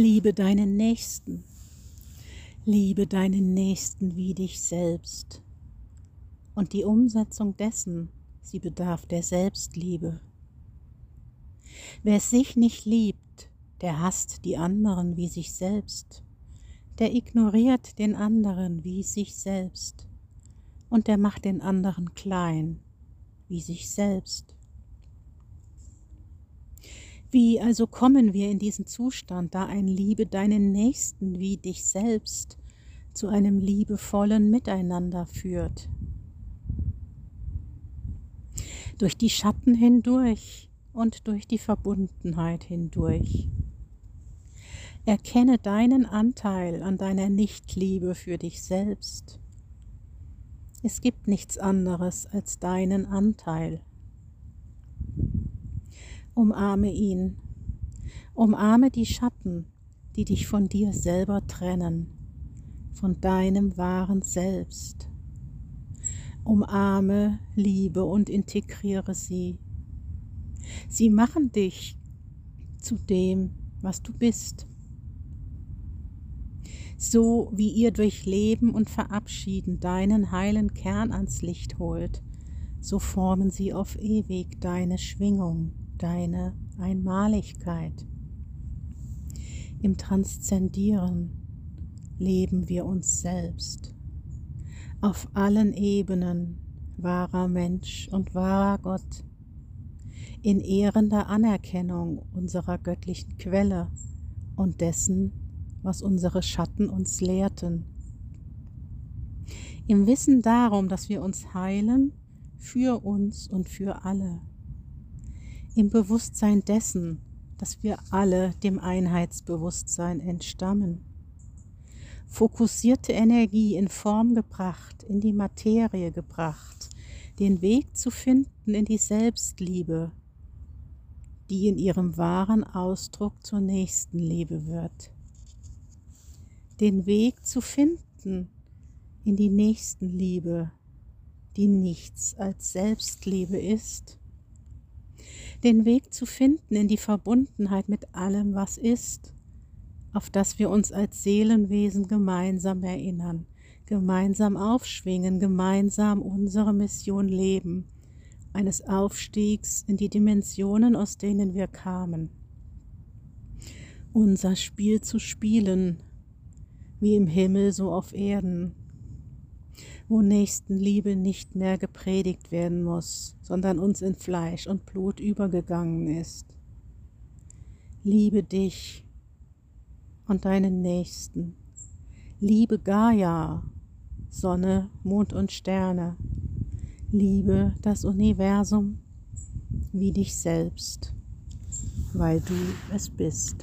Liebe deinen Nächsten. Liebe deinen Nächsten wie dich selbst. Und die Umsetzung dessen, sie bedarf der Selbstliebe. Wer sich nicht liebt, der hasst die anderen wie sich selbst, der ignoriert den anderen wie sich selbst, und der macht den anderen klein wie sich selbst. Wie also kommen wir in diesen Zustand, da ein Liebe deinen Nächsten wie dich selbst zu einem liebevollen Miteinander führt? Durch die Schatten hindurch und durch die Verbundenheit hindurch. Erkenne deinen Anteil an deiner Nichtliebe für dich selbst. Es gibt nichts anderes als deinen Anteil. Umarme ihn. Umarme die Schatten, die dich von dir selber trennen, von deinem wahren Selbst. Umarme, liebe und integriere sie. Sie machen dich zu dem, was du bist. So wie ihr durch Leben und Verabschieden deinen heilen Kern ans Licht holt, so formen sie auf ewig deine Schwingung deine Einmaligkeit. Im Transzendieren leben wir uns selbst. Auf allen Ebenen wahrer Mensch und wahrer Gott. In ehrender Anerkennung unserer göttlichen Quelle und dessen, was unsere Schatten uns lehrten. Im Wissen darum, dass wir uns heilen für uns und für alle im Bewusstsein dessen, dass wir alle dem Einheitsbewusstsein entstammen. Fokussierte Energie in Form gebracht, in die Materie gebracht, den Weg zu finden in die Selbstliebe, die in ihrem wahren Ausdruck zur Nächstenliebe wird. Den Weg zu finden in die Nächstenliebe, die nichts als Selbstliebe ist den Weg zu finden in die Verbundenheit mit allem, was ist, auf das wir uns als Seelenwesen gemeinsam erinnern, gemeinsam aufschwingen, gemeinsam unsere Mission leben, eines Aufstiegs in die Dimensionen, aus denen wir kamen. Unser Spiel zu spielen, wie im Himmel so auf Erden, wo Nächstenliebe nicht mehr gepredigt werden muss, sondern uns in Fleisch und Blut übergegangen ist. Liebe dich und deinen Nächsten. Liebe Gaia, Sonne, Mond und Sterne. Liebe das Universum wie dich selbst, weil du es bist.